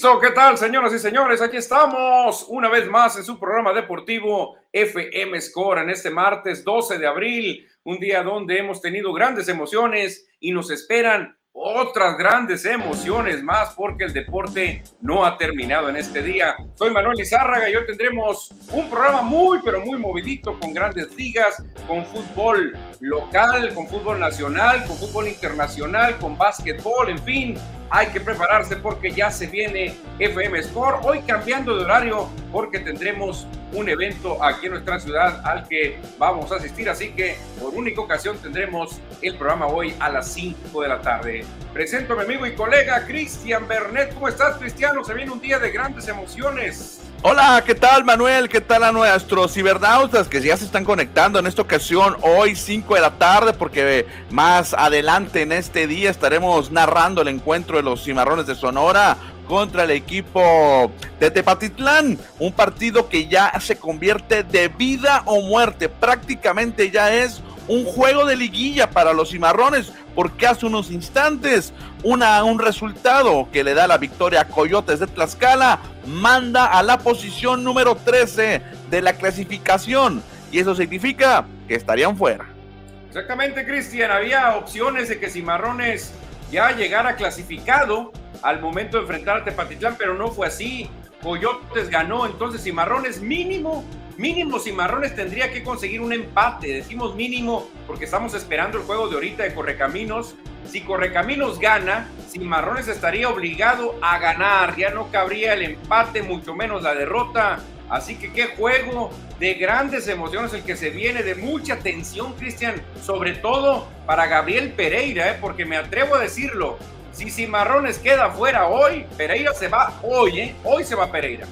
Listo, ¿qué tal, señoras y señores? Aquí estamos una vez más en su programa deportivo FM Score en este martes 12 de abril, un día donde hemos tenido grandes emociones y nos esperan otras grandes emociones más porque el deporte no ha terminado en este día. Soy Manuel Izárraga y hoy tendremos un programa muy pero muy movidito con grandes ligas, con fútbol local, con fútbol nacional, con fútbol internacional, con básquetbol, en fin, hay que prepararse porque ya se viene FM Score. Hoy cambiando de horario porque tendremos un evento aquí en nuestra ciudad al que vamos a asistir. Así que por única ocasión tendremos el programa hoy a las 5 de la tarde. Presento a mi amigo y colega Cristian Bernet. ¿Cómo estás, Cristiano? Se viene un día de grandes emociones. Hola, ¿qué tal Manuel? ¿Qué tal a nuestros cibernautas que ya se están conectando en esta ocasión hoy 5 de la tarde? Porque más adelante en este día estaremos narrando el encuentro de los cimarrones de Sonora contra el equipo de Tepatitlán, un partido que ya se convierte de vida o muerte, prácticamente ya es un juego de liguilla para los cimarrones, porque hace unos instantes una, un resultado que le da la victoria a Coyotes de Tlaxcala manda a la posición número 13 de la clasificación y eso significa que estarían fuera. Exactamente, Cristian. Había opciones de que Cimarrones ya llegara clasificado al momento de enfrentar a Tepatitlán, pero no fue así. Coyotes ganó, entonces Cimarrones mínimo, mínimo Cimarrones tendría que conseguir un empate. Decimos mínimo porque estamos esperando el juego de ahorita de Correcaminos si Correcaminos gana, Cimarrones estaría obligado a ganar. Ya no cabría el empate, mucho menos la derrota. Así que qué juego de grandes emociones el que se viene, de mucha tensión, Cristian, sobre todo para Gabriel Pereira, ¿eh? porque me atrevo a decirlo, si Cimarrones queda fuera hoy, Pereira se va hoy, ¿eh? hoy se va Pereira.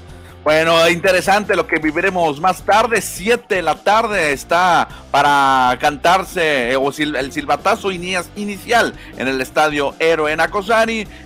Bueno, interesante lo que viviremos más tarde. Siete de la tarde está para cantarse eh, o el silbatazo inicial en el estadio Héroe en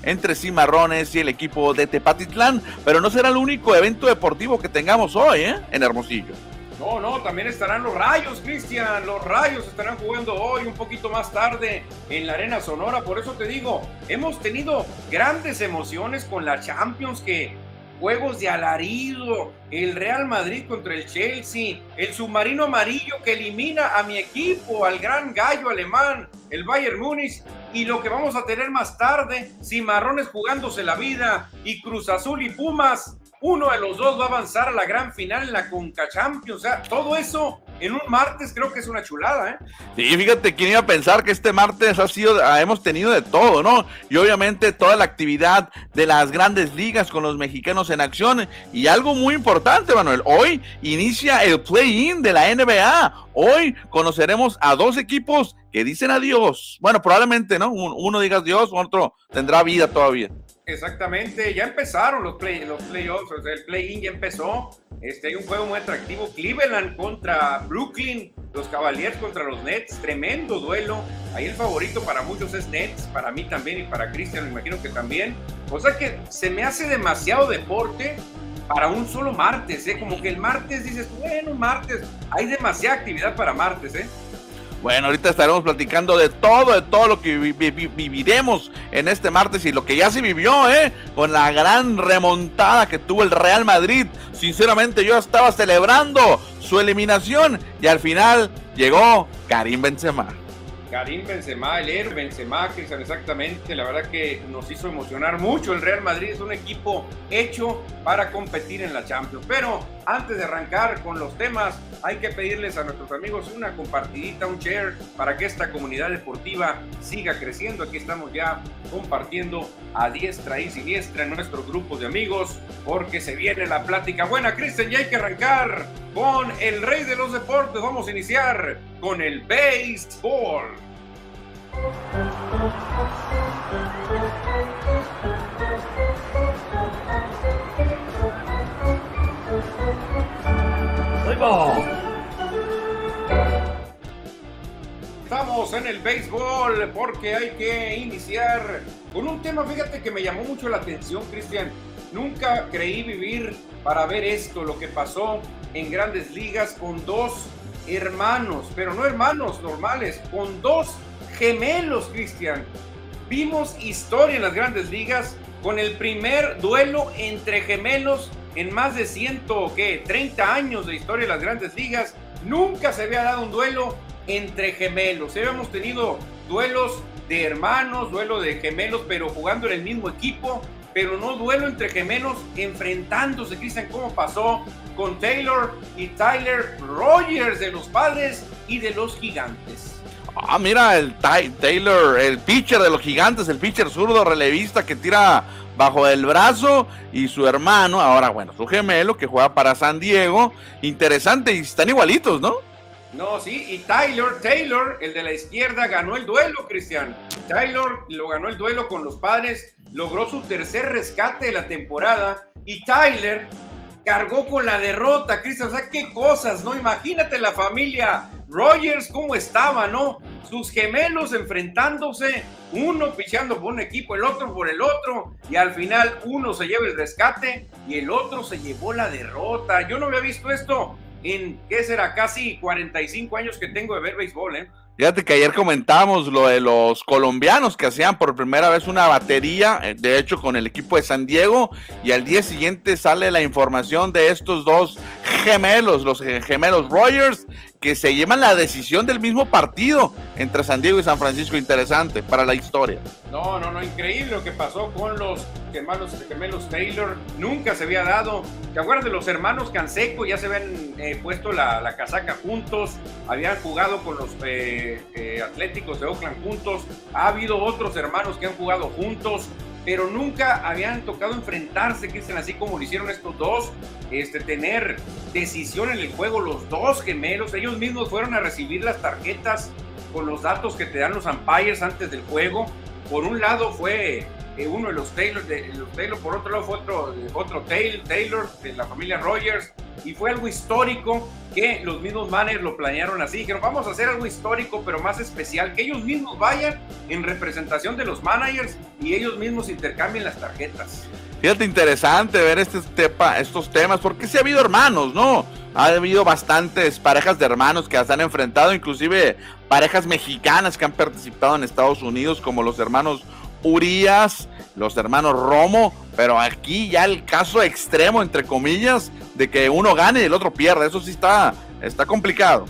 entre Cimarrones y el equipo de Tepatitlán. Pero no será el único evento deportivo que tengamos hoy ¿eh? en Hermosillo. No, no, también estarán los Rayos, Cristian. Los Rayos estarán jugando hoy, un poquito más tarde, en la Arena Sonora. Por eso te digo, hemos tenido grandes emociones con la Champions que juegos de alarido, el Real Madrid contra el Chelsea, el submarino amarillo que elimina a mi equipo, al gran gallo alemán, el Bayern Múnich, y lo que vamos a tener más tarde, Cimarrones jugándose la vida y Cruz Azul y Pumas uno de los dos va a avanzar a la gran final en la Conca Champions. O sea, todo eso en un martes creo que es una chulada, ¿eh? Sí, fíjate, quién iba a pensar que este martes ha sido, ah, hemos tenido de todo, ¿no? Y obviamente toda la actividad de las grandes ligas con los mexicanos en acción. Y algo muy importante, Manuel, hoy inicia el play-in de la NBA. Hoy conoceremos a dos equipos que dicen adiós. Bueno, probablemente, ¿no? Uno diga adiós, otro tendrá vida todavía. Exactamente, ya empezaron los, play, los playoffs, o sea, el play-in ya empezó. Este, hay un juego muy atractivo, Cleveland contra Brooklyn, los Cavaliers contra los Nets, tremendo duelo. Ahí el favorito para muchos es Nets, para mí también y para Cristian, me imagino que también. O sea que se me hace demasiado deporte para un solo martes, ¿eh? Como que el martes dices, bueno, martes, hay demasiada actividad para martes, ¿eh? Bueno, ahorita estaremos platicando de todo, de todo lo que viviremos en este martes y lo que ya se vivió, ¿eh? Con la gran remontada que tuvo el Real Madrid. Sinceramente, yo estaba celebrando su eliminación y al final llegó Karim Benzema. Karim Benzema, el héroe Benzema, Cristian, exactamente. La verdad que nos hizo emocionar mucho. El Real Madrid es un equipo hecho para competir en la Champions. Pero antes de arrancar con los temas, hay que pedirles a nuestros amigos una compartidita, un share, para que esta comunidad deportiva siga creciendo. Aquí estamos ya compartiendo a diestra y siniestra en nuestro grupo de amigos, porque se viene la plática buena. Cristian, ya hay que arrancar con el rey de los deportes. Vamos a iniciar con el béisbol. Estamos en el béisbol porque hay que iniciar con un tema, fíjate que me llamó mucho la atención, Cristian. Nunca creí vivir para ver esto, lo que pasó en grandes ligas con dos hermanos, pero no hermanos normales, con dos gemelos, Cristian. Vimos historia en las grandes ligas con el primer duelo entre gemelos en más de 130 años de historia de las grandes ligas. Nunca se había dado un duelo entre gemelos. Habíamos tenido duelos de hermanos, duelo de gemelos, pero jugando en el mismo equipo, pero no duelo entre gemelos enfrentándose. Cristian, ¿cómo pasó con Taylor y Tyler Rogers de los padres y de los gigantes? Ah, mira, el Taylor, el pitcher de los gigantes, el pitcher zurdo relevista que tira bajo el brazo y su hermano, ahora bueno, su gemelo que juega para San Diego. Interesante y están igualitos, ¿no? No, sí, y Taylor, Taylor, el de la izquierda, ganó el duelo, Cristian. Taylor lo ganó el duelo con los padres, logró su tercer rescate de la temporada y Tyler cargó con la derrota, Cristian. O sea, qué cosas, ¿no? Imagínate la familia Rogers, cómo estaba, ¿no? Sus gemelos enfrentándose, uno pichando por un equipo, el otro por el otro, y al final uno se lleva el rescate y el otro se llevó la derrota. Yo no había visto esto en, ¿qué será? Casi 45 años que tengo de ver béisbol, ¿eh? Fíjate que ayer comentábamos lo de los colombianos que hacían por primera vez una batería, eh, de hecho con el equipo de San Diego, y al día siguiente sale la información de estos dos gemelos, los gemelos Rogers, que se llevan la decisión del mismo partido entre San Diego y San Francisco. Interesante para la historia. No, no, no, increíble lo que pasó con los gemelos, gemelos Taylor. Nunca se había dado. ¿Te acuerdas de los hermanos Canseco? Ya se habían eh, puesto la, casaca juntos, habían jugado con los eh, eh, Atléticos de Oakland juntos. Ha habido otros hermanos que han jugado juntos pero nunca habían tocado enfrentarse, Cristian, así como lo hicieron estos dos, este, tener decisión en el juego, los dos gemelos, ellos mismos fueron a recibir las tarjetas con los datos que te dan los umpires antes del juego. Por un lado fue eh, uno de los Taylor, de, los Taylor, por otro lado fue otro, otro Taylor, Taylor de la familia Rogers, y fue algo histórico que los mismos managers lo planearon así, dijeron vamos a hacer algo histórico pero más especial, que ellos mismos vayan en representación de los managers y ellos mismos intercambien las tarjetas. Fíjate, interesante ver este estos temas, porque sí ha habido hermanos, ¿no? Ha habido bastantes parejas de hermanos que se han enfrentado, inclusive parejas mexicanas que han participado en Estados Unidos, como los hermanos Urias, los hermanos Romo, pero aquí ya el caso extremo, entre comillas, de que uno gane y el otro pierda, eso sí está, está complicado.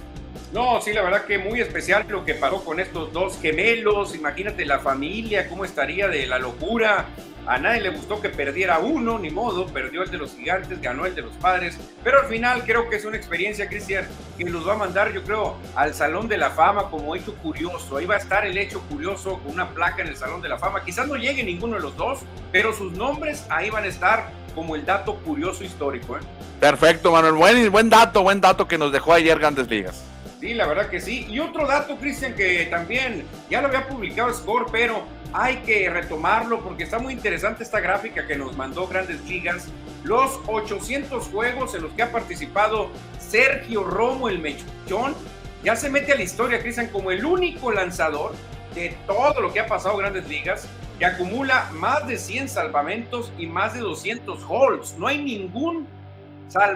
No, sí, la verdad que muy especial lo que pasó con estos dos gemelos. Imagínate la familia, cómo estaría de la locura. A nadie le gustó que perdiera uno, ni modo, perdió el de los gigantes, ganó el de los padres, pero al final creo que es una experiencia, Cristian, que nos va a mandar, yo creo, al Salón de la Fama como hecho curioso. Ahí va a estar el hecho curioso con una placa en el Salón de la Fama. Quizás no llegue ninguno de los dos, pero sus nombres ahí van a estar como el dato curioso histórico. ¿eh? Perfecto, Manuel. Buen, buen dato, buen dato que nos dejó ayer Grandes Ligas. Sí, la verdad que sí. Y otro dato, Cristian, que también ya lo había publicado Score, pero hay que retomarlo porque está muy interesante esta gráfica que nos mandó Grandes Ligas. Los 800 juegos en los que ha participado Sergio Romo, el mechón, ya se mete a la historia, Cristian, como el único lanzador de todo lo que ha pasado Grandes Ligas que acumula más de 100 salvamentos y más de 200 holds. No hay ningún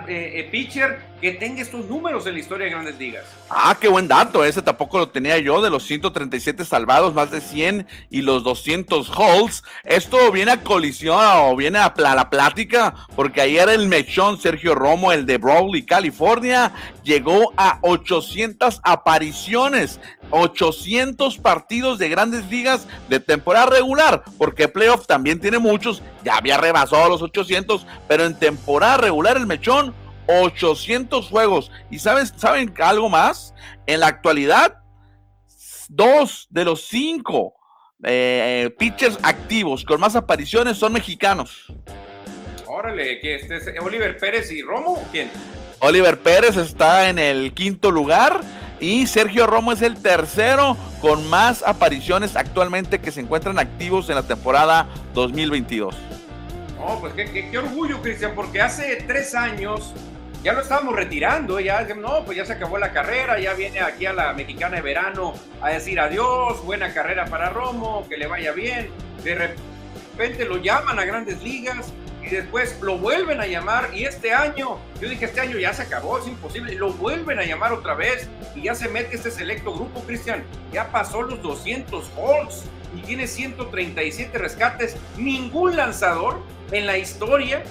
eh, eh, pitcher que tenga estos números en la historia de Grandes Ligas. Ah, qué buen dato, ese tampoco lo tenía yo, de los 137 salvados, más de 100 y los 200 holds. Esto viene a colisión o viene a la plática, porque ayer el mechón Sergio Romo, el de Brawley, California, llegó a 800 apariciones, 800 partidos de Grandes Ligas de temporada regular, porque playoff también tiene muchos, ya había rebasado los 800, pero en temporada regular el mechón 800 juegos. ¿Y sabes, saben algo más? En la actualidad, dos de los cinco eh, pitchers activos con más apariciones son mexicanos. Órale, que este es Oliver Pérez y Romo, ¿quién? Oliver Pérez está en el quinto lugar y Sergio Romo es el tercero con más apariciones actualmente que se encuentran activos en la temporada 2022. No, pues qué, qué orgullo, Cristian, porque hace tres años ya lo estábamos retirando, ya no, pues ya se acabó la carrera, ya viene aquí a la mexicana de verano a decir adiós, buena carrera para Romo, que le vaya bien. De repente lo llaman a grandes ligas, y después lo vuelven a llamar y este año, yo dije, este año ya se acabó, es imposible, lo vuelven a llamar otra vez y ya se mete este selecto grupo, Cristian, ya pasó los 200 holds y tiene 137 rescates, ningún lanzador en la historia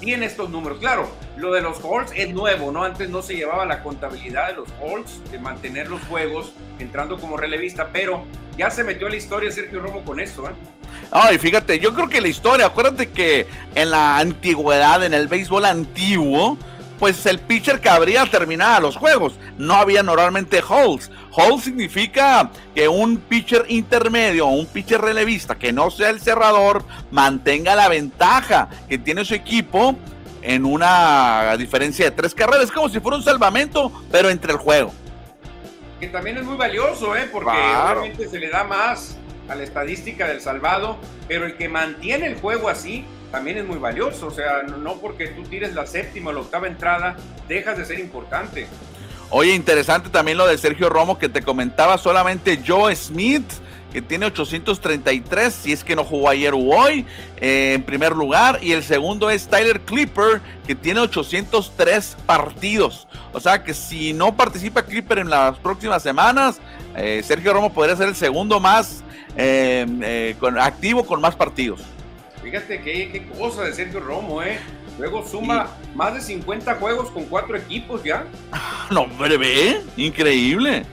tiene estos números. Claro, lo de los holds es nuevo, ¿no? Antes no se llevaba la contabilidad de los holds, de mantener los juegos entrando como relevista, pero ya se metió en la historia Sergio Romo con eso, ¿eh? Ay, fíjate, yo creo que la historia, acuérdate que en la antigüedad, en el béisbol antiguo, pues el pitcher que habría terminado los juegos. No había normalmente holds. Hold significa que un pitcher intermedio o un pitcher relevista que no sea el cerrador mantenga la ventaja que tiene su equipo en una diferencia de tres carreras, como si fuera un salvamento, pero entre el juego. Que también es muy valioso, ¿eh? porque obviamente se le da más a la estadística del salvado, pero el que mantiene el juego así también es muy valioso. O sea, no porque tú tires la séptima o la octava entrada, dejas de ser importante. Oye, interesante también lo de Sergio Romo que te comentaba solamente Joe Smith que tiene 833, si es que no jugó ayer o hoy, eh, en primer lugar. Y el segundo es Tyler Clipper, que tiene 803 partidos. O sea que si no participa Clipper en las próximas semanas, eh, Sergio Romo podría ser el segundo más eh, activo con más partidos. Fíjate qué, cosa de Sergio Romo, ¿eh? Luego suma más de 50 juegos con cuatro equipos ya. No, breve, increíble.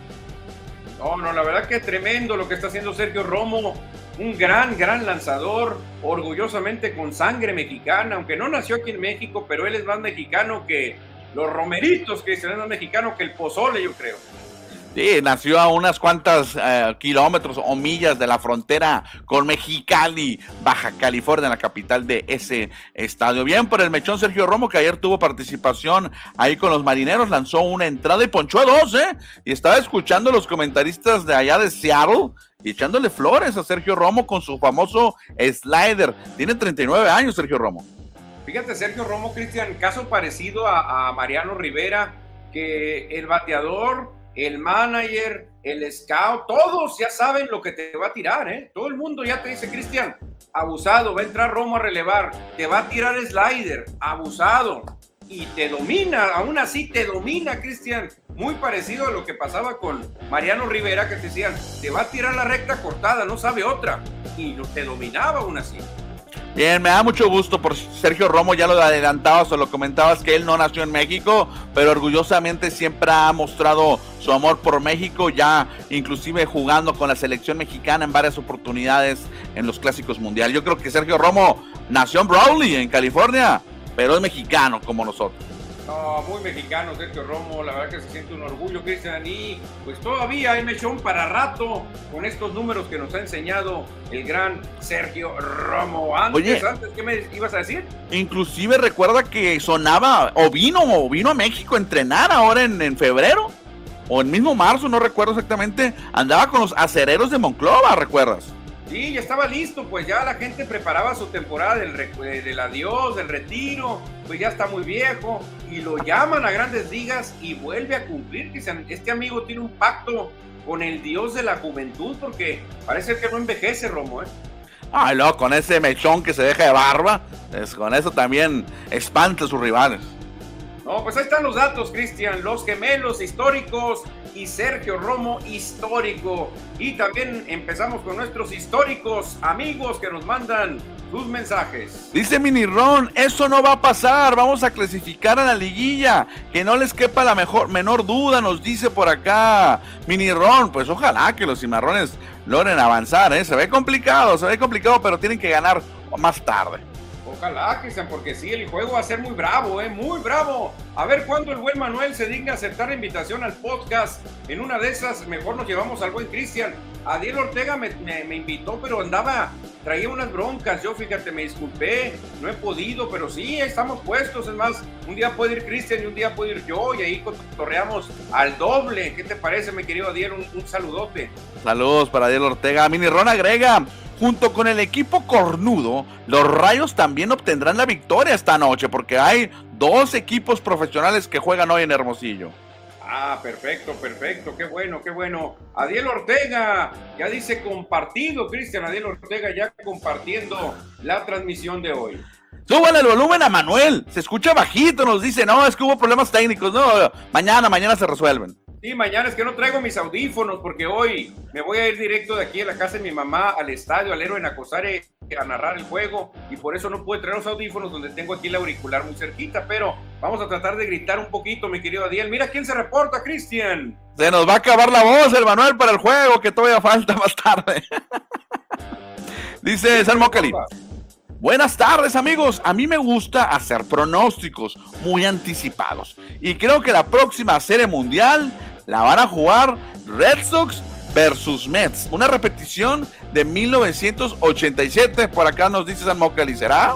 No, no, la verdad que tremendo lo que está haciendo Sergio Romo. Un gran, gran lanzador, orgullosamente con sangre mexicana, aunque no nació aquí en México, pero él es más mexicano que los romeritos, que es más mexicano que el pozole, yo creo. Sí, nació a unas cuantas eh, kilómetros o millas de la frontera con Mexicali, Baja California, la capital de ese estadio. Bien por el mechón Sergio Romo, que ayer tuvo participación ahí con los marineros, lanzó una entrada y ponchó a dos, ¿eh? Y estaba escuchando a los comentaristas de allá de Seattle y echándole flores a Sergio Romo con su famoso slider. Tiene 39 años Sergio Romo. Fíjate, Sergio Romo, Cristian, caso parecido a Mariano Rivera, que el bateador el manager, el scout, todos ya saben lo que te va a tirar, ¿eh? Todo el mundo ya te dice, Cristian, abusado, va a entrar Romo a relevar, te va a tirar slider, abusado, y te domina, aún así te domina, Cristian, muy parecido a lo que pasaba con Mariano Rivera, que te decían, te va a tirar la recta cortada, no sabe otra, y te dominaba aún así. Bien, me da mucho gusto por Sergio Romo, ya lo adelantabas o lo comentabas que él no nació en México, pero orgullosamente siempre ha mostrado su amor por México, ya inclusive jugando con la selección mexicana en varias oportunidades en los clásicos mundiales. Yo creo que Sergio Romo nació en Brawley, en California, pero es mexicano como nosotros. No, muy mexicano Sergio Romo, la verdad que se siente un orgullo, Cristian, y pues todavía hay mechón para rato con estos números que nos ha enseñado el gran Sergio Romo. Antes, antes, ¿qué me ibas a decir? Inclusive recuerda que sonaba, o vino, o vino a México a entrenar ahora en, en febrero, o en mismo marzo, no recuerdo exactamente, andaba con los acereros de Monclova, ¿recuerdas? Sí, ya estaba listo, pues ya la gente preparaba su temporada del, del adiós, del retiro, pues ya está muy viejo y lo llaman a grandes ligas y vuelve a cumplir. Este amigo tiene un pacto con el dios de la juventud porque parece que no envejece, Romo, ¿eh? Ay, no, con ese mechón que se deja de barba, es, con eso también espanta a sus rivales. No, pues ahí están los datos, Cristian. Los gemelos históricos y Sergio Romo histórico. Y también empezamos con nuestros históricos amigos que nos mandan sus mensajes. Dice Mini Ron, eso no va a pasar, vamos a clasificar a la liguilla, que no les quepa la mejor, menor duda, nos dice por acá Mini Ron, pues ojalá que los cimarrones logren avanzar, ¿eh? se ve complicado, se ve complicado, pero tienen que ganar más tarde. Ojalá, Cristian, porque sí, el juego va a ser muy bravo, ¿eh? Muy bravo. A ver cuándo el buen Manuel se digna aceptar la invitación al podcast. En una de esas, mejor nos llevamos al buen Cristian. Adiel Ortega me, me, invitó, pero andaba, traía unas broncas. Yo, fíjate, me disculpé, no he podido, pero sí, estamos puestos. Es más, un día puede ir Cristian y un día puede ir yo, y ahí torreamos al doble. ¿Qué te parece, mi querido Adiel? Un, un saludote. Saludos para Adiel Ortega. Mini Ron agrega. Junto con el equipo cornudo, los Rayos también obtendrán la victoria esta noche porque hay dos equipos profesionales que juegan hoy en Hermosillo. Ah, perfecto, perfecto, qué bueno, qué bueno. Adiel Ortega ya dice compartido, Cristian Adiel Ortega ya compartiendo la transmisión de hoy. Súbale el volumen a Manuel. Se escucha bajito, nos dice, no, es que hubo problemas técnicos. No, mañana, mañana se resuelven. Sí, mañana es que no traigo mis audífonos porque hoy me voy a ir directo de aquí a la casa de mi mamá al estadio, al héroe en Acosare a narrar el juego y por eso no pude traer los audífonos donde tengo aquí el auricular muy cerquita, pero vamos a tratar de gritar un poquito, mi querido Adiel. Mira quién se reporta, Cristian. Se nos va a acabar la voz, el Manuel, para el juego, que todavía falta más tarde. Dice San Mocali. Buenas tardes amigos, a mí me gusta hacer pronósticos muy anticipados. Y creo que la próxima serie mundial la van a jugar Red Sox versus Mets, una repetición de 1987, por acá nos dice San Mocali, ¿será?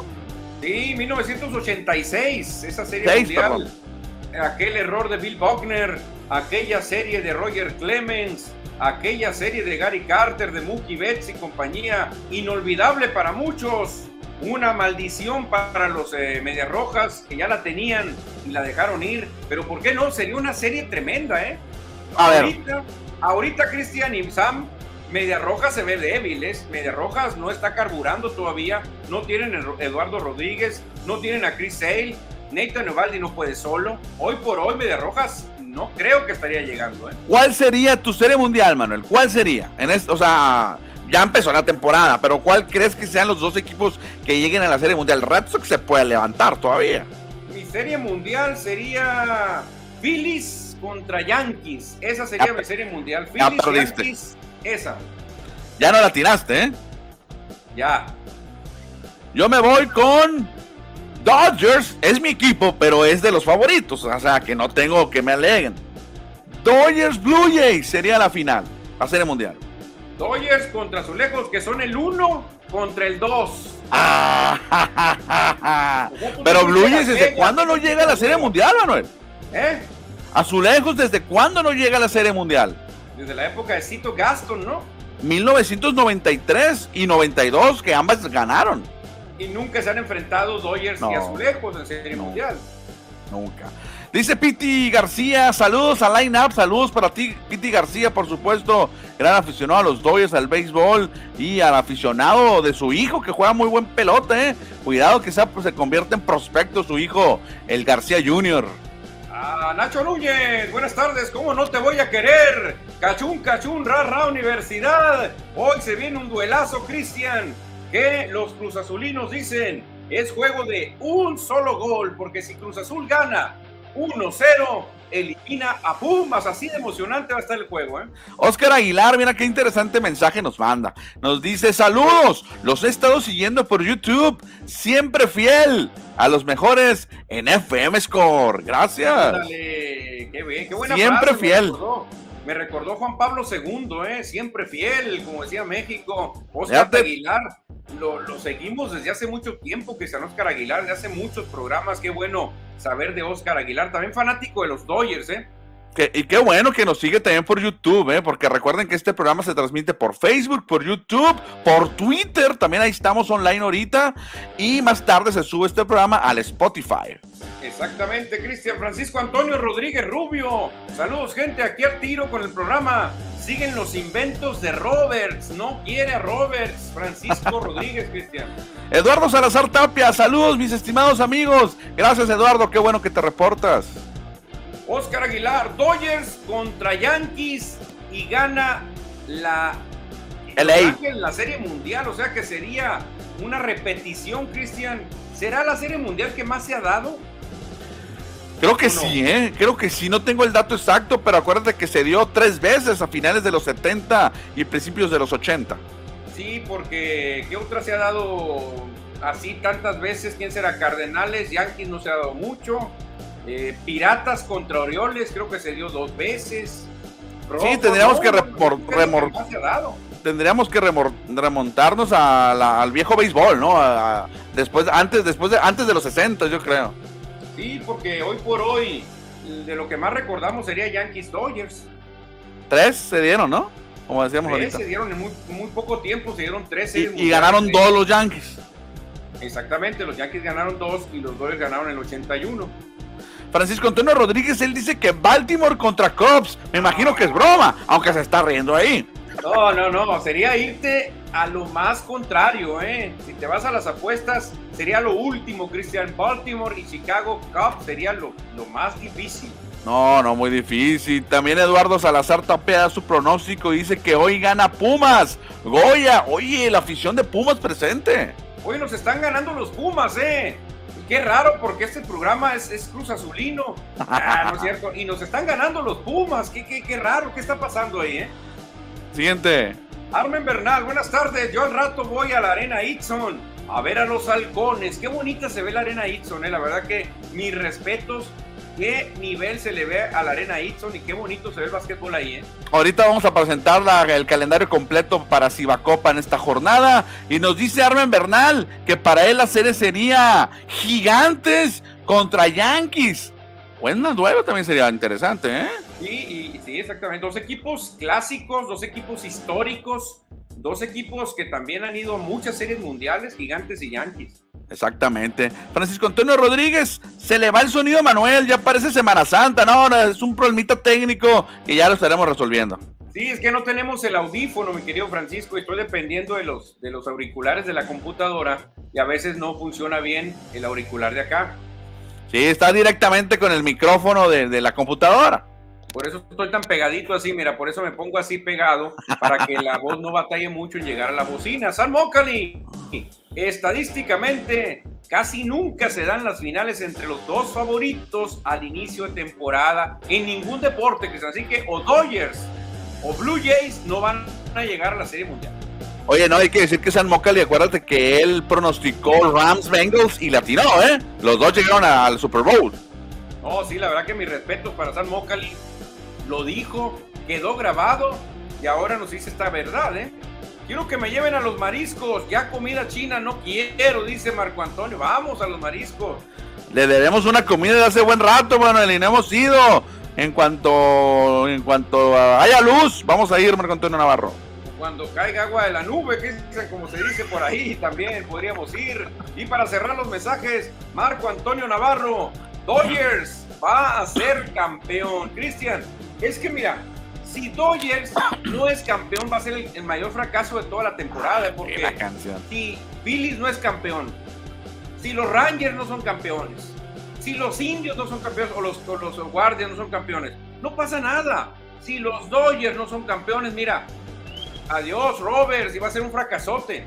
Sí, 1986, esa serie mundial, aquel error de Bill Buckner, aquella serie de Roger Clemens, aquella serie de Gary Carter, de Mookie Betts y compañía, inolvidable para muchos una maldición para los eh, Medias Rojas que ya la tenían y la dejaron ir. Pero ¿por qué no? Sería una serie tremenda, ¿eh? ahorita, ahorita Cristian y Sam, Medias Rojas se ve débiles. Medias Rojas no está carburando todavía. No tienen a Eduardo Rodríguez, no tienen a Chris Sale. Nathan Evaldi no puede solo. Hoy por hoy, Medias Rojas no creo que estaría llegando. ¿eh? ¿Cuál sería tu serie mundial, Manuel? ¿Cuál sería? En esto, o sea, ya empezó la temporada, pero ¿cuál crees que sean los dos equipos que lleguen a la Serie Mundial? Red Sox se puede levantar todavía. Mi Serie Mundial sería Phillies contra Yankees. Esa sería mi Serie Mundial. Phillies, Yankees, esa. Ya no la tiraste, ¿eh? Ya. Yo me voy con Dodgers. Es mi equipo, pero es de los favoritos. O sea, que no tengo que me aleguen. Dodgers Blue Jays sería la final. La Serie Mundial. Dodgers contra Azulejos, que son el 1 contra el 2. Pero Blue Jays, ¿desde cuándo no llega a la Serie Mundial, Manuel? ¿Eh? Azulejos, ¿desde cuándo no llega a la Serie Mundial? Desde la época de Cito Gaston, ¿no? 1993 y 92, que ambas ganaron. Y nunca se han enfrentado Dodgers y Azulejos en Serie Mundial. Nunca. Dice Piti García, saludos a Line Up, saludos para ti, Piti García, por supuesto, gran aficionado a los Dodgers, al béisbol y al aficionado de su hijo que juega muy buen pelota, eh. Cuidado que pues, se convierte en prospecto su hijo, el García Jr. Ah, Nacho Núñez, buenas tardes, ¿cómo no te voy a querer? Cachún, cachún, rara universidad. Hoy se viene un duelazo, Cristian, que los Cruz Azulinos dicen es juego de un solo gol, porque si Cruz Azul gana 1-0, elimina a Pumas. Así de emocionante va a estar el juego. ¿eh? Oscar Aguilar, mira qué interesante mensaje nos manda. Nos dice: Saludos, los he estado siguiendo por YouTube, siempre fiel a los mejores en FM Score. Gracias. Dale, qué bien, qué buena Siempre fiel. Me recordó, Juan Pablo II, ¿eh? siempre fiel, como decía México. Oscar Aguilar, lo, seguimos desde hace mucho tiempo, Cristian Oscar Aguilar, de hace muchos programas. Qué bueno saber de Oscar Aguilar, también fanático de los Dodgers, ¿eh? y qué bueno que nos sigue también por YouTube, ¿eh? porque recuerden que este programa se transmite por Facebook, por YouTube, por Twitter, también ahí estamos online ahorita, y más tarde se sube este programa al Spotify. Exactamente, Cristian Francisco Antonio Rodríguez Rubio. Saludos, gente, aquí al tiro con el programa. Siguen los inventos de Roberts. No quiere a Roberts. Francisco Rodríguez, Cristian. Eduardo Salazar Tapia. Saludos, mis estimados amigos. Gracias, Eduardo. Qué bueno que te reportas. Oscar Aguilar. Dodgers contra Yankees y gana la. LA. la Serie Mundial. O sea que sería una repetición, Cristian. ¿Será la Serie Mundial que más se ha dado? Creo que sí, ¿eh? Creo que sí, no tengo el dato exacto, pero acuérdate que se dio tres veces a finales de los 70 y principios de los 80. Sí, porque ¿qué otra se ha dado así tantas veces? ¿Quién será? Cardenales, Yankees no se ha dado mucho. Eh, Piratas contra Orioles, creo que se dio dos veces. sí, tendríamos que, tendríamos que remontarnos al viejo béisbol, ¿no? después, antes, después de, antes de los 60, yo creo. Sí, porque hoy por hoy de lo que más recordamos sería Yankees Dodgers. Tres se dieron, ¿no? Como decíamos tres se dieron en muy, poco tiempo, se dieron tres. Y, y ganaron dos los Yankees. Exactamente, los Yankees ganaron dos y los Dodgers ganaron el 81. Francisco Antonio Rodríguez, él dice que Baltimore contra Cubs. Me imagino que es broma, aunque se está riendo ahí. No, no, no, sería irte a lo más contrario, ¿eh? Si te vas a las apuestas, sería lo último, Cristian. Baltimore y Chicago Cup sería lo, lo más difícil. No, no, muy difícil. También Eduardo Salazar tapea su pronóstico y dice que hoy gana Pumas. Goya, oye, la afición de Pumas presente. Hoy nos están ganando los Pumas, ¿eh? Qué raro, porque este programa es, es Cruz Azulino. Ah, no es cierto. Y nos están ganando los Pumas. Qué, qué, qué raro, ¿qué está pasando ahí, eh? Siguiente. Armen Bernal, buenas tardes. Yo al rato voy a la Arena Itson a ver a los halcones. Qué bonita se ve la Arena Itson, eh. La verdad que mis respetos qué nivel se le ve a la Arena Itson y qué bonito se ve el básquetbol ahí. ¿eh? Ahorita vamos a presentar el calendario completo para Cibacopa en esta jornada y nos dice Armen Bernal que para él la serie sería Gigantes contra Yankees. Buena duelo también sería interesante, ¿eh? Sí, sí, exactamente. Dos equipos clásicos, dos equipos históricos, dos equipos que también han ido a muchas series mundiales, Gigantes y Yankees. Exactamente. Francisco Antonio Rodríguez, se le va el sonido Manuel, ya parece Semana Santa, no, no, es un problemita técnico que ya lo estaremos resolviendo. Sí, es que no tenemos el audífono, mi querido Francisco, y estoy dependiendo de los, de los auriculares de la computadora y a veces no funciona bien el auricular de acá. Sí, está directamente con el micrófono de, la computadora. Por eso estoy tan pegadito así, mira, por eso me pongo así pegado, para que la voz no batalle mucho en llegar a la bocina. San Mocali, estadísticamente, casi nunca se dan las finales entre los dos favoritos al inicio de temporada en ningún deporte, Así que o Dodgers o Blue Jays no van a llegar a la Serie Mundial. Oye, no hay que decir que San Mocali, acuérdate que él pronosticó Rams Bengals y la tiró, ¿eh? Los dos llegaron al Super Bowl. No, sí, la verdad que mi respeto para San Mocali lo dijo, quedó grabado y ahora nos dice esta verdad, ¿eh? Quiero que me lleven a los mariscos, ya comida china no quiero, dice Marco Antonio, vamos a los mariscos. Le debemos una comida de hace buen rato, Manuel, y no hemos ido. En cuanto, en cuanto haya luz, vamos a ir, Marco Antonio Navarro. Cuando caiga agua de la nube, que es como se dice por ahí, también podríamos ir. Y para cerrar los mensajes, Marco Antonio Navarro, Dodgers va a ser campeón. Cristian, es que mira, si Dodgers no es campeón, va a ser el, mayor fracaso de toda la temporada. Porque la canción. si Phillies no es campeón, si los Rangers no son campeones, si los Indios no son campeones o los, o los Guardians no son campeones, no pasa nada. Si los Dodgers no son campeones, mira, adiós, Roberts, y va a ser un fracasote.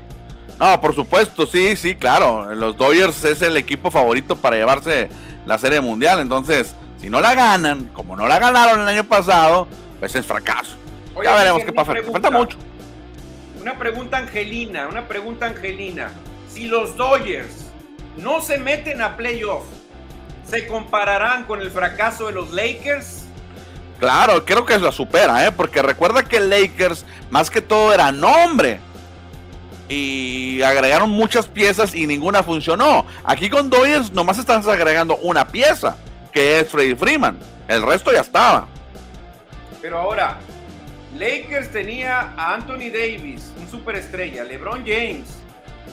No, por supuesto, sí, sí, claro. Los Dodgers es el equipo favorito para llevarse la Serie Mundial. Entonces, si no la ganan, como no la ganaron el año pasado, pues es fracaso. ya veremos qué pasa. Falta mucho. Una pregunta angelina, una pregunta angelina. Si los Dodgers no se meten a playoff, ¿se compararán con el fracaso de los Lakers? Claro, creo que la supera, ¿eh? porque recuerda que Lakers más que todo era nombre y agregaron muchas piezas y ninguna funcionó. Aquí con Dodgers nomás estás agregando una pieza que es Freddy Freeman. El resto ya estaba. Pero ahora, Lakers tenía a Anthony Davis, un superestrella, LeBron James,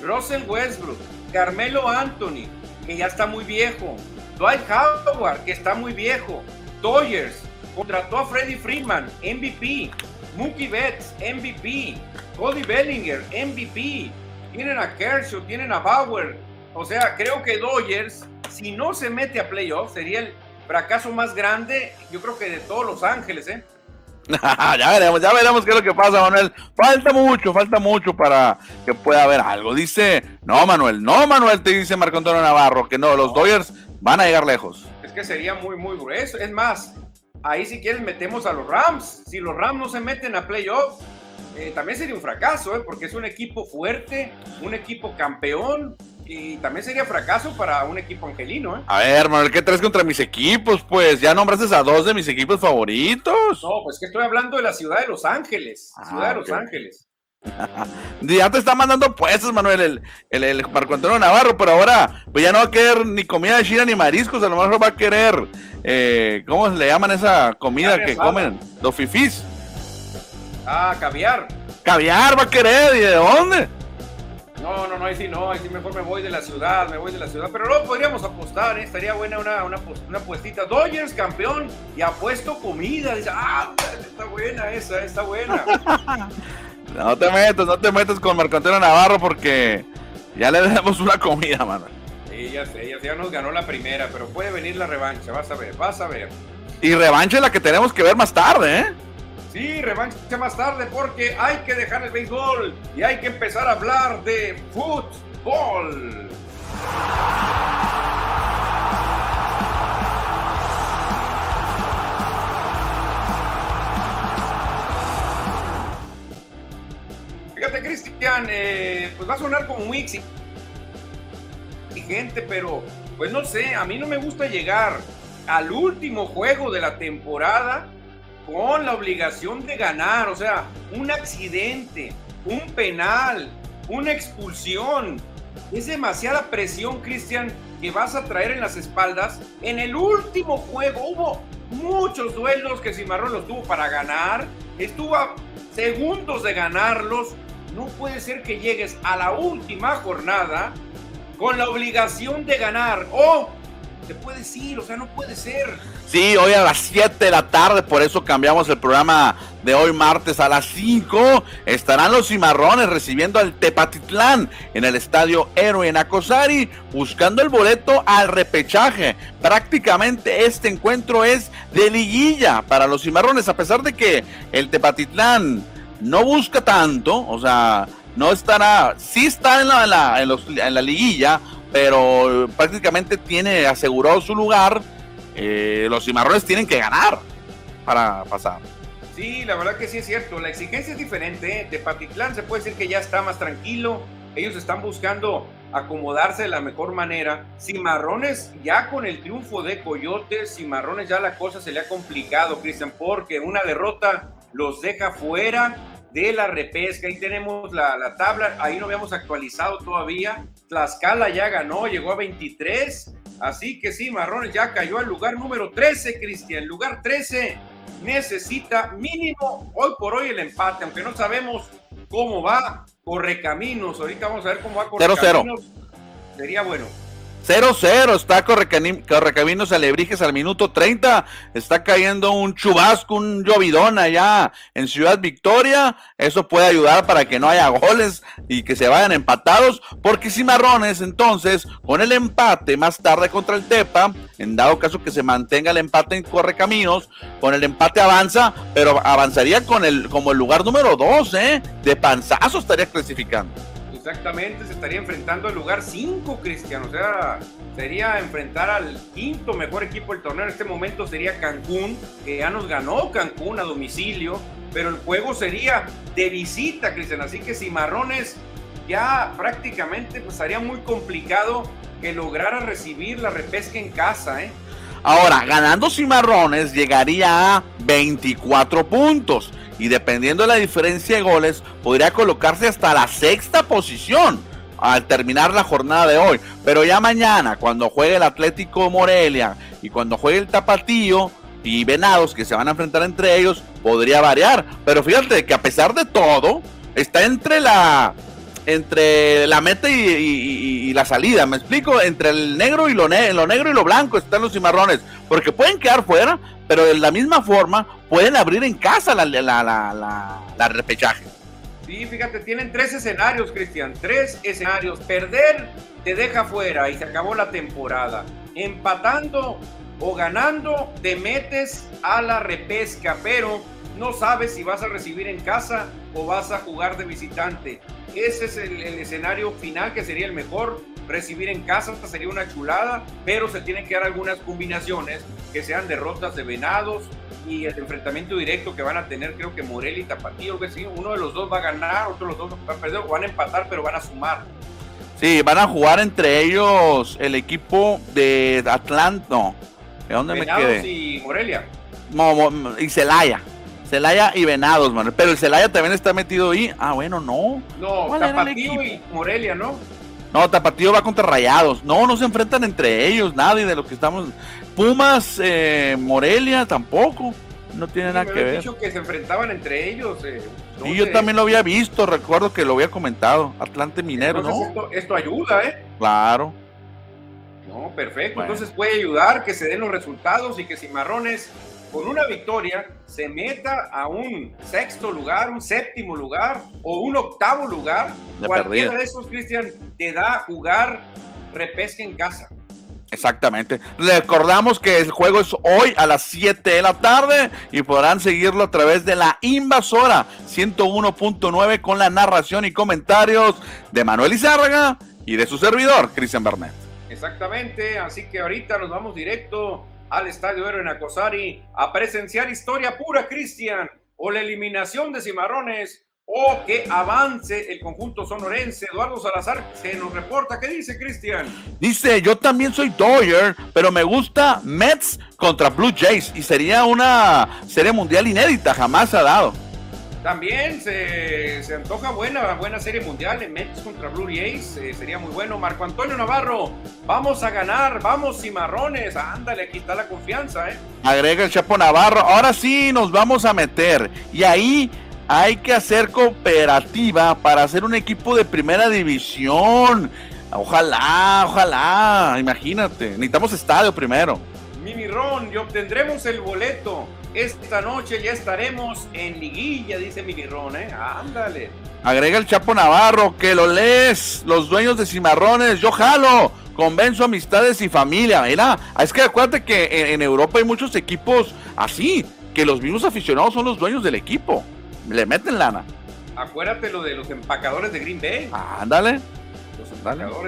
Russell Westbrook, Carmelo Anthony, que ya está muy viejo, Dwight Howard, que está muy viejo, Dodgers, contrató a Freddie Freeman, MVP, Mookie Betts, MVP, Cody Bellinger, MVP, tienen a Kershaw, tienen a Bauer, o sea, creo que Dodgers si no se mete a playoffs, sería el fracaso más grande, yo creo que de todos Los Ángeles, ¿eh? ya veremos, ya veremos qué es lo que pasa, Manuel. Falta mucho, falta mucho para que pueda haber algo. Dice, no, Manuel, no, Manuel, te dice Marco Antonio Navarro, que no, los Dodgers van a llegar lejos. Es que sería muy, muy grueso. Es más, ahí si quieres metemos a los Rams. Si los Rams no se meten a playoffs, eh, también sería un fracaso, ¿eh? porque es un equipo fuerte, un equipo campeón, y también sería fracaso para un equipo angelino, ¿eh? A ver, Manuel, ¿qué traes contra mis equipos? Pues ya nombraste a dos de mis equipos favoritos. No, pues que estoy hablando de la ciudad de Los Ángeles. Ah, ciudad de Los Ángeles. ya te está mandando puestos, Manuel, el, el, Marco Antonio Navarro, pero ahora pues ya no va a querer ni comida de china ni mariscos, a lo mejor va a querer, eh, ¿cómo le llaman esa comida que comen? Los fifís. Ah, caviar. Caviar va a querer, ¿y de dónde? No, no, no, ahí sí no, ahí sí mejor me voy de la ciudad, me voy de la ciudad. Pero luego podríamos apostar, ¿eh? estaría buena una, una, una apuestita. Dodgers campeón y apuesto comida. Dice, ah, está buena esa, está buena. No te metas, no te metas con Marco Antonio Navarro porque ya le damos una comida, mano. Sí, ya sé, ya nos ganó la primera, pero puede venir la revancha, vas a ver, vas a ver. Y revancha es la que tenemos que ver más tarde, ¿eh? Sí, revancha más tarde porque hay que dejar el béisbol y hay que empezar a hablar de fútbol. Eh, pues va a sonar como muy exigente, pero pues no sé, a mí no me gusta llegar al último juego de la temporada con la obligación de ganar, o sea, un accidente, un penal, una expulsión. Es demasiada presión, Cristian, que vas a traer en las espaldas. En el último juego hubo muchos duelos que Cimarrón los tuvo para ganar, estuvo a segundos de ganarlos no puede ser que llegues a la última jornada con la obligación de ganar. O te puedes ir, o sea, no puede ser. Sí, hoy a las 7 de la tarde, por eso cambiamos el programa de hoy martes a las 5. Estarán los cimarrones recibiendo al Tepatitlán en el estadio Héroe en Acosari, buscando el boleto al repechaje. Prácticamente este encuentro es de liguilla para los cimarrones, a pesar de que el Tepatitlán no busca tanto, o sea, no estará, sí está en la, en la, liguilla, pero prácticamente tiene asegurado su lugar. Eh, los cimarrones tienen que ganar para pasar. Sí, la verdad que sí es cierto. La exigencia es diferente. De Patitlán se puede decir que ya está más tranquilo. Ellos están buscando acomodarse de la mejor manera. Cimarrones, ya con el triunfo de Coyotes, Cimarrones ya la cosa se le ha complicado, Cristian, porque una derrota los deja fuera de la repesca. Ahí tenemos la, tabla, ahí no habíamos actualizado todavía. Tlaxcala ya ganó, llegó a 23. Así que sí, Marrones ya cayó al lugar número 13, Cristian. Lugar 13 necesita mínimo hoy por hoy el empate, aunque no sabemos cómo va Correcaminos. Ahorita vamos a ver cómo va Correcaminos. Sería bueno. 0-0, está Correcaminos Alebrijes al minuto 30, está cayendo un chubasco, un llovidón allá en Ciudad Victoria, eso puede ayudar para que no haya goles y que se vayan empatados, porque Cimarrones entonces, con el empate más tarde contra el Tepa, en dado caso que se mantenga el empate en Correcaminos, con el empate avanza, pero avanzaría con el, como el lugar número 2, ¿eh? de panzazo estaría clasificando. Exactamente, se estaría enfrentando al lugar 5, Cristian. O sea, sería enfrentar al quinto mejor equipo del torneo. En este momento sería Cancún, que ya nos ganó Cancún a domicilio, pero el juego sería de visita, Cristian. Así que Cimarrones ya prácticamente pues sería muy complicado que lograra recibir la repesca en casa, ¿eh? Ahora, ganando Cimarrones llegaría a 24 puntos y dependiendo de la diferencia de goles, podría colocarse hasta la sexta posición al terminar la jornada de hoy. Pero ya mañana, cuando juegue el Atlético Morelia y cuando juegue el Tapatío y Venados, que se van a enfrentar entre ellos, podría variar. Pero fíjate que a pesar de todo, está entre la entre la meta y, la salida, me explico, entre el negro y lo, lo negro y lo blanco están los cimarrones, porque pueden quedar fuera, pero de la misma forma pueden abrir en casa la, la, la, repechaje. Sí, fíjate, tienen tres escenarios, Cristian, tres escenarios. Perder te deja fuera y se acabó la temporada. Empatando o ganando te metes a la repesca, pero no sabes si vas a recibir en casa o vas a jugar de visitante. Ese es el, escenario final que sería el mejor. Recibir en casa sería una chulada, pero se tienen que dar algunas combinaciones que sean derrotas de venados y el enfrentamiento directo que van a tener, creo que Morelia y Tapatío, que sí, uno de los dos va a ganar, otro de los dos va a perder, o van a empatar, pero van a sumar. Sí, van a jugar entre ellos el equipo de Atlanta. ¿De dónde me quedé? y Morelia. y Celaya. Celaya y Venados, man. Pero el Celaya también está metido ahí. Ah, bueno, no. No, Tapatío y Morelia, ¿no? No, Tapatío va contra Rayados. No, no se enfrentan entre ellos, nadie de lo que estamos. Pumas, eh, Morelia tampoco. No tiene nada que ver. dicho que se enfrentaban entre ellos. Eh, y yo también lo había visto, recuerdo que lo había comentado. Atlante Minero, ¿no? Esto, ayuda, ¿eh? Claro. No, perfecto. Entonces puede ayudar que se den los resultados y que Cimarrones con una victoria se meta a un sexto lugar, un séptimo lugar o un octavo lugar. De Cualquiera de esos, Cristian, te da a jugar repesca en casa. Exactamente. Recordamos que el juego es hoy a las 7 de la tarde y podrán seguirlo a través de la invasora 101.9 con la narración y comentarios de Manuel Izárraga y de su servidor, Cristian Bernet. Exactamente, así que ahorita nos vamos directo al Estadio Héroe Acosari a presenciar historia pura, Cristian, o la eliminación de Cimarrones o que avance el conjunto sonorense. Eduardo Salazar se nos reporta. ¿Qué dice Cristian? Dice, yo también soy Dodger, pero me gusta Mets contra Blue Jays y sería una serie mundial inédita, jamás ha dado. También se, se, antoja buena, buena serie mundial en Mets contra Blue Jays. Eh, sería muy bueno. Marco Antonio Navarro, vamos a ganar, vamos cimarrones. Ándale, aquí está la confianza, ¿eh? Agrega el Chapo Navarro. Ahora sí nos vamos a meter. Y ahí hay que hacer cooperativa para hacer un equipo de primera división. Ojalá, ojalá, imagínate. Necesitamos estadio primero. Mini Ron, y obtendremos el boleto. Esta noche ya estaremos en liguilla, dice Mini Ron, ¿eh? Ándale. Agrega el Chapo Navarro, que lo lees, los dueños de Cimarrones, yo jalo, convenzo amistades y familia. Mira, es que acuérdate que en Europa hay muchos equipos así, que los mismos aficionados son los dueños del equipo le meten lana. Acuérdate lo de los empacadores de Green Bay. ándale.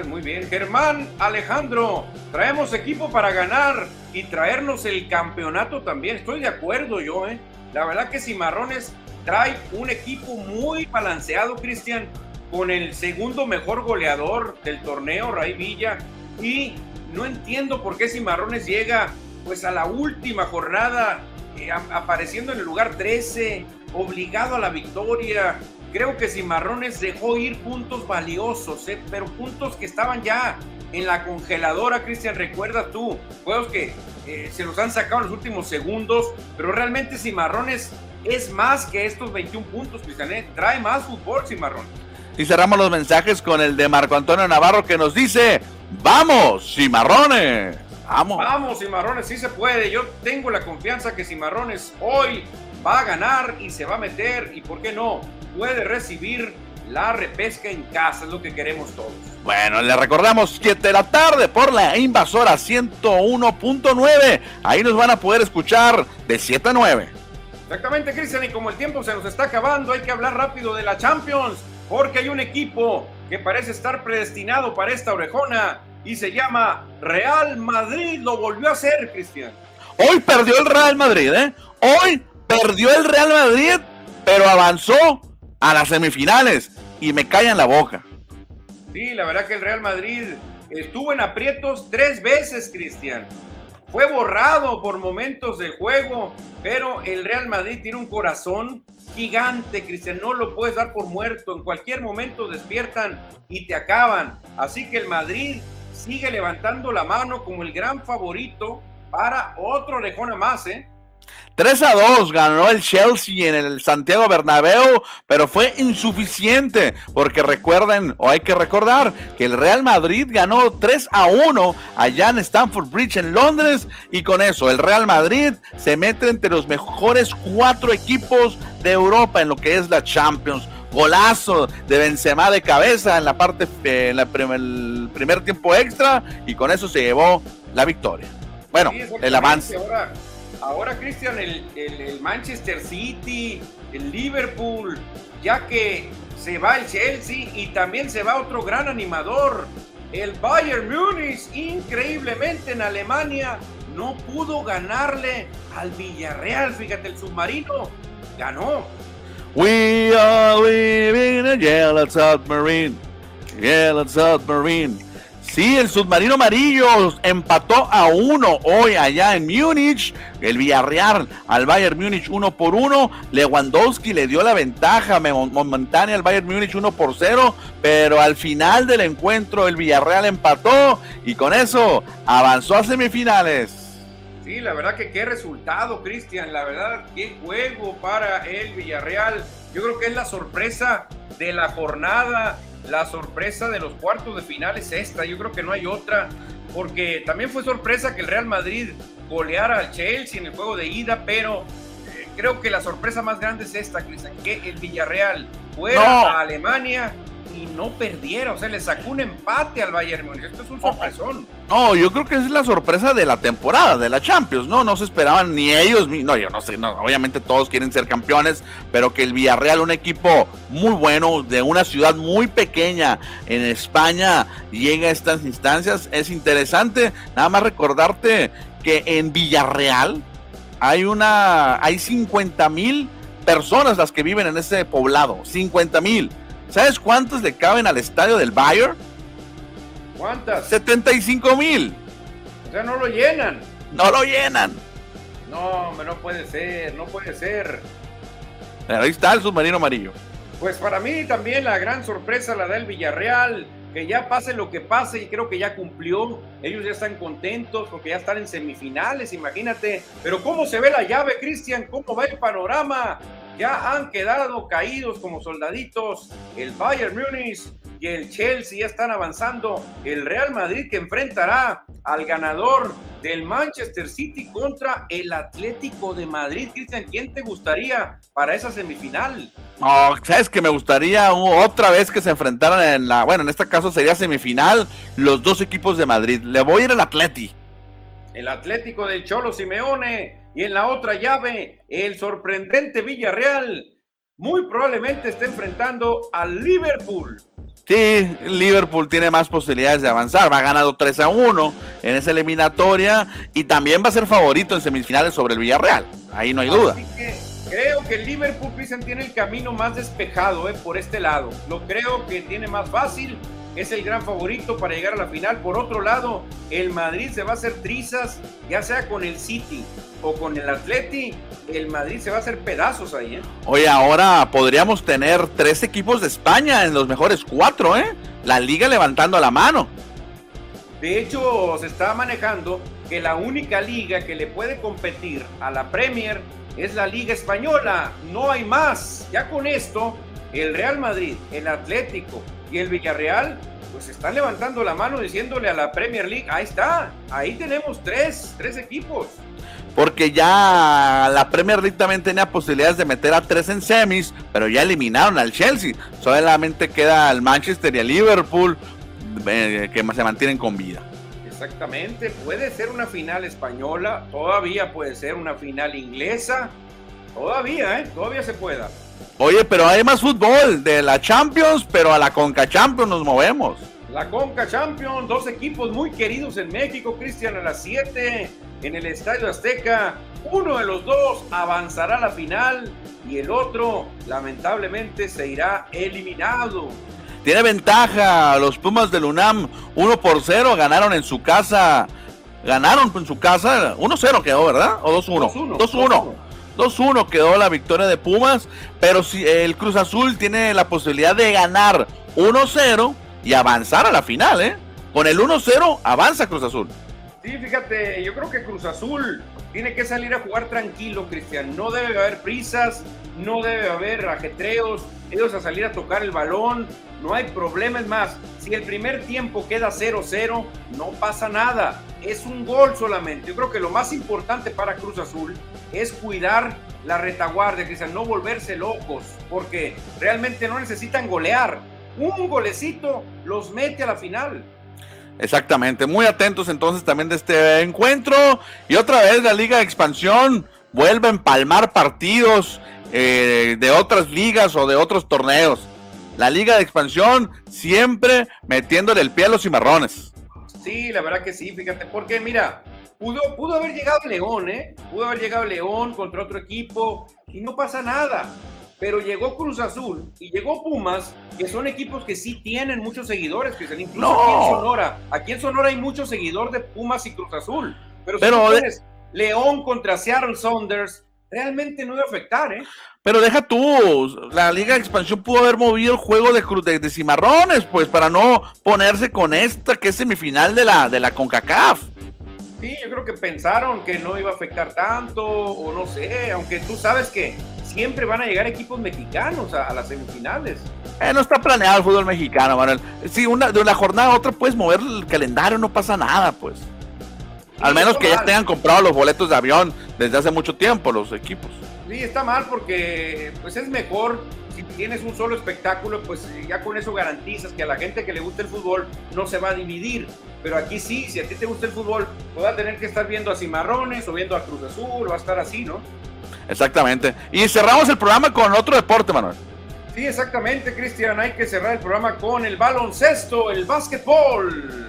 Muy bien. Germán, Alejandro, traemos equipo para ganar y traernos el campeonato también. Estoy de acuerdo yo, ¿eh? La verdad que Cimarrones trae un equipo muy balanceado, Cristian, con el segundo mejor goleador del torneo, Ray Villa. Y no entiendo por qué Cimarrones llega pues a la última jornada eh, apareciendo en el lugar 13 obligado a la victoria. Creo que Cimarrones dejó ir puntos valiosos, ¿eh? pero puntos que estaban ya en la congeladora, Cristian, recuerda tú, juegos que eh, se los han sacado en los últimos segundos, pero realmente Cimarrones es más que estos 21 puntos, Cristian, ¿eh? trae más fútbol Cimarrones. Y cerramos los mensajes con el de Marco Antonio Navarro que nos dice, vamos, Cimarrones. Vamos. Vamos, Cimarrones, sí se puede. Yo tengo la confianza que Cimarrones hoy va a ganar y se va a meter y, ¿por qué no? Puede recibir la repesca en casa, es lo que queremos todos. Bueno, le recordamos 7 de la tarde por la invasora 101.9. Ahí nos van a poder escuchar de 7 a 9. Exactamente, Cristian, y como el tiempo se nos está acabando, hay que hablar rápido de la Champions, porque hay un equipo que parece estar predestinado para esta orejona y se llama Real Madrid. Lo volvió a hacer, Cristian. Hoy perdió el Real Madrid, ¿eh? Hoy Perdió el Real Madrid, pero avanzó a las semifinales y me en la boca. Sí, la verdad que el Real Madrid estuvo en aprietos tres veces, Cristian. Fue borrado por momentos del juego, pero el Real Madrid tiene un corazón gigante, Cristian. No lo puedes dar por muerto. En cualquier momento despiertan y te acaban. Así que el Madrid sigue levantando la mano como el gran favorito para otro orejona más, ¿eh? 3 a 2 ganó el Chelsea en el Santiago Bernabéu, pero fue insuficiente porque recuerden, o hay que recordar, que el Real Madrid ganó 3 a 1 allá en Stamford Bridge en Londres y con eso el Real Madrid se mete entre los mejores cuatro equipos de Europa en lo que es la Champions. Golazo de Benzema de cabeza en la parte, en el primer tiempo extra y con eso se llevó la victoria. Bueno, el avance. Ahora, Cristian, el, Manchester City, el Liverpool, ya que se va el Chelsea y también se va otro gran animador, el Bayern Múnich, increíblemente en Alemania, no pudo ganarle al Villarreal. Fíjate, el submarino ganó. We are living in a yellow submarine, yellow submarine. Sí, el submarino amarillo empató a uno hoy allá en Múnich. El Villarreal al Bayern Múnich uno por uno. Lewandowski le dio la ventaja momentánea al Bayern Múnich uno por cero. Pero al final del encuentro el Villarreal empató y con eso avanzó a semifinales. Sí, la verdad que qué resultado, Cristian. La verdad, qué juego para el Villarreal. Yo creo que es la sorpresa de la jornada la sorpresa de los cuartos de final es esta. Yo creo que no hay otra, porque también fue sorpresa que el Real Madrid golear al Chelsea en el juego de ida, pero eh, creo que la sorpresa más grande es esta, Cristian, que el Villarreal fuera a Alemania y no perdiera, o sea, le sacó un empate al Bayern Múnich. Esto es un sorpresón. No, yo creo que es la sorpresa de la temporada, de la Champions, ¿no? No se esperaban ni ellos, no, yo no sé, obviamente todos quieren ser campeones, pero que el Villarreal, un equipo muy bueno, de una ciudad muy pequeña en España, llegue a estas instancias, es interesante. Nada más recordarte que en Villarreal hay una, hay 50 mil personas las que viven en ese poblado, 50 mil. ¿Sabes cuántos le caben al estadio del Bayern? ¿Cuántas? 75 mil. O sea, no lo llenan. No lo llenan. No, no puede ser, no puede ser. ahí está el submarino amarillo. Pues para mí también la gran sorpresa la da el Villarreal, que ya pase lo que pase y creo que ya cumplió. Ellos ya están contentos porque ya están en semifinales, imagínate. Pero ¿cómo se ve la llave, Cristian? ¿Cómo va el panorama? Ya han quedado caídos como soldaditos el Bayern Múnich y el Chelsea ya están avanzando. El Real Madrid que enfrentará al ganador del Manchester City contra el Atlético de Madrid. Cristian, ¿quién te gustaría para esa semifinal? Oh, sabes que me gustaría otra vez que se enfrentaran en la, bueno, en este caso sería semifinal los dos equipos de Madrid. Le voy a ir al Atleti. El Atlético del Cholo Simeone y en la otra llave, el sorprendente Villarreal muy probablemente está enfrentando al Liverpool. Sí, Liverpool tiene más posibilidades de avanzar. Va ganado 3 a 1 en esa eliminatoria y también va a ser favorito en semifinales sobre el Villarreal. Ahí no hay duda. creo que el Liverpool tiene el camino más despejado eh, por este lado. Lo creo que tiene más fácil es el gran favorito para llegar a la final. Por otro lado, el Madrid se va a hacer trizas, ya sea con el City o con el Atleti, el Madrid se va a hacer pedazos ahí. ¿eh? Oye, ahora podríamos tener tres equipos de España en los mejores cuatro, ¿eh? La liga levantando la mano. De hecho, se está manejando que la única liga que le puede competir a la Premier es la Liga Española. No hay más. Ya con esto, el Real Madrid, el Atlético, y el Villarreal, pues están levantando la mano diciéndole a la Premier League, ahí está, ahí tenemos tres, tres equipos. Porque ya la Premier League también tenía posibilidades de meter a tres en semis, pero ya eliminaron al Chelsea. Solamente queda al Manchester y al Liverpool eh, que se mantienen con vida. Exactamente, puede ser una final española, todavía puede ser una final inglesa, todavía, ¿eh? Todavía se pueda. Oye, pero hay más fútbol de la Champions, pero a la Conca Champions nos movemos. La Conca Champions, dos equipos muy queridos en México, Cristian a las 7 en el Estadio Azteca. Uno de los dos avanzará a la final y el otro lamentablemente se irá eliminado. Tiene ventaja los Pumas del UNAM, 1 por 0, ganaron en su casa. Ganaron en su casa, 1-0 quedó, ¿verdad? ¿O 2-1? 2-1. 2-1 quedó la victoria de Pumas, pero si el Cruz Azul tiene la posibilidad de ganar 1-0 y avanzar a la final, ¿eh? Con el 1-0 avanza Cruz Azul. Sí, fíjate, yo creo que Cruz Azul tiene que salir a jugar tranquilo, Cristian. No debe haber prisas, no debe haber ajetreos, ellos a salir a tocar el balón, no hay problemas más. Si el primer tiempo queda 0-0, no pasa nada. Es un gol solamente. Yo creo que lo más importante para Cruz Azul es cuidar la retaguardia, Cristian, no volverse locos, porque realmente no necesitan golear. Un golecito los mete a la final. Exactamente, muy atentos entonces también de este encuentro. Y otra vez la Liga de Expansión vuelve a empalmar partidos eh, de otras ligas o de otros torneos. La Liga de Expansión siempre metiéndole el pie a los cimarrones. Sí, la verdad que sí, fíjate, porque mira, pudo, pudo haber llegado León, ¿eh? Pudo haber llegado León contra otro equipo y no pasa nada. Pero llegó Cruz Azul y llegó Pumas, que son equipos que sí tienen muchos seguidores, que incluso aquí en Sonora. Aquí en Sonora hay muchos seguidores de Pumas y Cruz Azul. Pero, si León contra Seattle Saunders, realmente no debe afectar, ¿eh? Pero deja tú, la Liga de Expansión pudo haber movido el juego de, de, de, cimarrones, pues, para no ponerse con esta, que es semifinal de la, de la CONCACAF. Sí, yo creo que pensaron que no iba a afectar tanto, o no sé, aunque tú sabes que siempre van a llegar equipos mexicanos a, las semifinales. Eh, no está planeado el fútbol mexicano, Manuel. Si una, de una jornada a otra puedes mover el calendario, no pasa nada, pues. Al menos que ya tengan comprado los boletos de avión desde hace mucho tiempo los equipos. Sí, está mal porque pues es mejor si tienes un solo espectáculo, pues ya con eso garantizas que a la gente que le gusta el fútbol no se va a dividir. Pero aquí sí, si a ti te gusta el fútbol, pues va a tener que estar viendo a Cimarrones o viendo a Cruz Azul, va a estar así, ¿no? Exactamente. Y cerramos el programa con otro deporte, Manuel. Sí, exactamente, Cristian. Hay que cerrar el programa con el baloncesto, el básquetbol.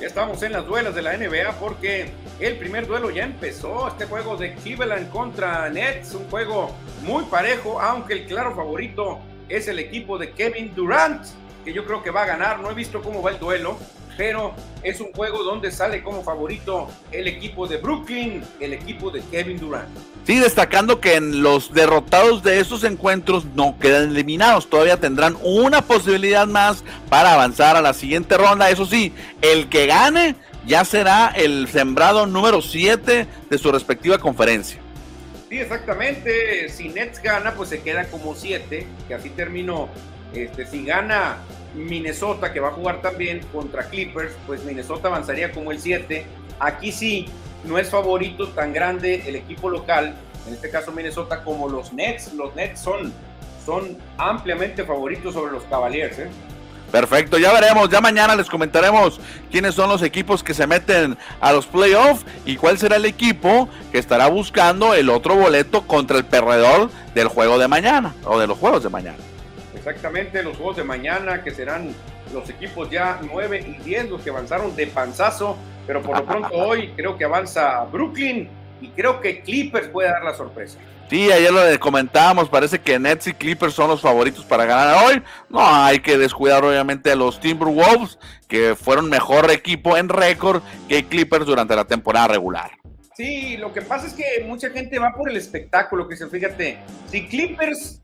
Ya estamos en las duelas de la NBA porque el primer duelo ya empezó. Este juego de Cleveland contra Nets, un juego muy parejo, aunque el claro favorito es el equipo de Kevin Durant, que yo creo que va a ganar. No he visto cómo va el duelo, pero es un juego donde sale como favorito el equipo de Brooklyn, el equipo de Kevin Durant. Sí, destacando que en los derrotados de estos encuentros no quedan eliminados, todavía tendrán una posibilidad más para avanzar a la siguiente ronda. Eso sí, el que gane ya será el sembrado número 7 de su respectiva conferencia. Sí, exactamente. Si Nets gana, pues se queda como 7, que así terminó. Este, si gana Minnesota, que va a jugar también contra Clippers, pues Minnesota avanzaría como el 7. Aquí sí, no es favorito tan grande el equipo local, en este caso Minnesota, como los Nets. Los Nets son, son ampliamente favoritos sobre los Cavaliers. ¿eh? Perfecto, ya veremos, ya mañana les comentaremos quiénes son los equipos que se meten a los playoffs y cuál será el equipo que estará buscando el otro boleto contra el perdedor del juego de mañana o de los juegos de mañana. Exactamente, los juegos de mañana que serán los equipos ya 9 y 10, los que avanzaron de panzazo, pero por lo pronto hoy creo que avanza Brooklyn y creo que Clippers puede dar la sorpresa. Sí, ayer lo comentábamos, parece que Nets y Clippers son los favoritos para ganar hoy. No hay que descuidar obviamente a los Timberwolves, que fueron mejor equipo en récord que Clippers durante la temporada regular. Sí, lo que pasa es que mucha gente va por el espectáculo, que se fíjate, si Clippers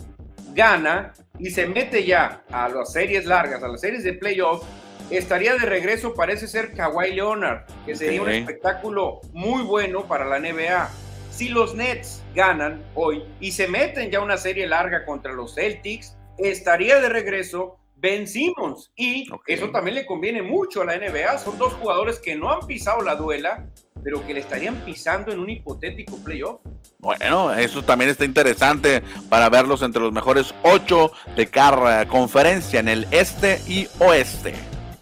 gana y se mete ya a las series largas, a las series de playoff, estaría de regreso, parece ser Kawhi Leonard, que sería un espectáculo muy bueno para la NBA. Si los Nets ganan hoy y se meten ya una serie larga contra los Celtics, estaría de regreso Ben Simmons. Y eso también le conviene mucho a la NBA. Son dos jugadores que no han pisado la duela, pero que le estarían pisando en un hipotético playoff. Bueno, eso también está interesante para verlos entre los mejores ocho de cada conferencia en el este y oeste.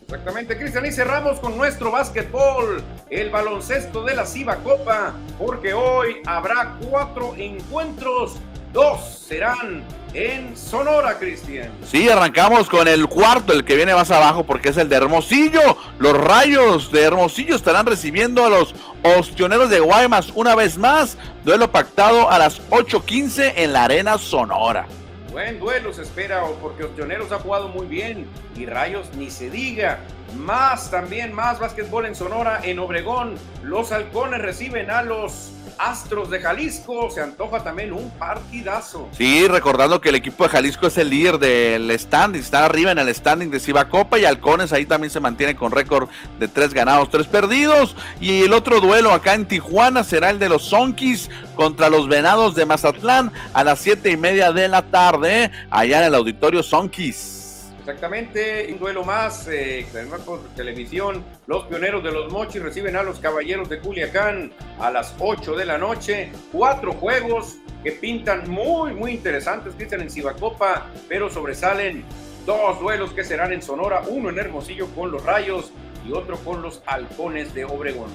Exactamente, Cristian, y cerramos con nuestro básquetbol, el baloncesto de la Ciba Copa, porque hoy habrá cuatro encuentros, dos serán en Sonora, Cristian. Sí, arrancamos con el cuarto, el que viene más abajo, porque es el de Hermosillo. Los rayos de Hermosillo estarán recibiendo a los ostioneros de Guaymas una vez más. Duelo pactado a las 8:15 en la Arena Sonora. Buen duelo se espera, porque Ostioneros ha jugado muy bien y Rayos ni se diga. Más también, más básquetbol en Sonora, en Obregón. Los halcones reciben a los Astros de Jalisco. Se antoja también un partidazo. Sí, recordando que el equipo de Jalisco es el líder del standing, está arriba en el standing de Ciba Copa y Halcones ahí también se mantiene con récord de tres ganados, tres perdidos. Y el otro duelo acá en Tijuana será el de los Sonkis contra los Venados de Mazatlán a las siete y media de la tarde, allá en el auditorio Sonkis. Exactamente, un duelo más, eh, por televisión. Los pioneros de los Mochis reciben a los caballeros de Culiacán a las 8 de la noche. Cuatro juegos que pintan muy, muy interesantes, Cristian, en Cibacopa, pero sobresalen dos duelos que serán en Sonora: uno en Hermosillo con los Rayos y otro con los Halcones de Obregón.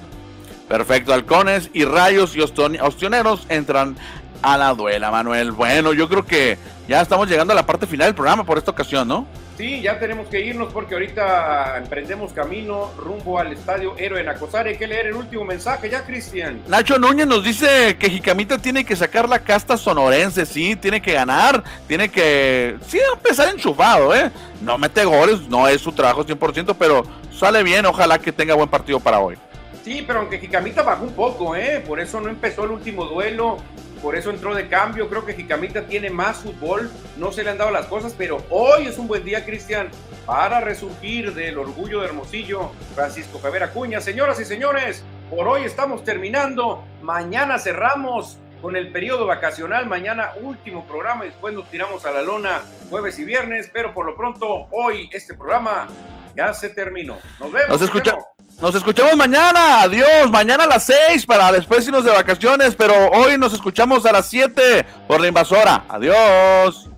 Perfecto, Halcones y Rayos y Ostioneros entran a la duela, Manuel. Bueno, yo creo que ya estamos llegando a la parte final del programa por esta ocasión, ¿no? Sí, ya tenemos que irnos porque ahorita emprendemos camino rumbo al estadio Héroe Nacosar. Hay que leer el último mensaje ya, Cristian. Nacho Núñez nos dice que Jicamita tiene que sacar la casta sonorense, sí, tiene que ganar, tiene que, sí, empezar enchufado, ¿eh? No mete goles, no es su trabajo 100%, pero sale bien, ojalá que tenga buen partido para hoy. Sí, pero aunque Jicamita bajó un poco, ¿eh? Por eso no empezó el último duelo por eso entró de cambio. Creo que Jicamita tiene más fútbol, no se le han dado las cosas, pero hoy es un buen día, Cristian, para resurgir del orgullo de Hermosillo, Francisco Javier Acuña. Señoras y señores, por hoy estamos terminando. Mañana cerramos con el periodo vacacional. Mañana último programa y después nos tiramos a la lona jueves y viernes, pero por lo pronto hoy este programa ya se terminó. Nos vemos. Nos, escuchamos. Nos escuchamos mañana. Adiós. Mañana a las 6 para después irnos de vacaciones, pero hoy nos escuchamos a las 7 por la invasora. Adiós.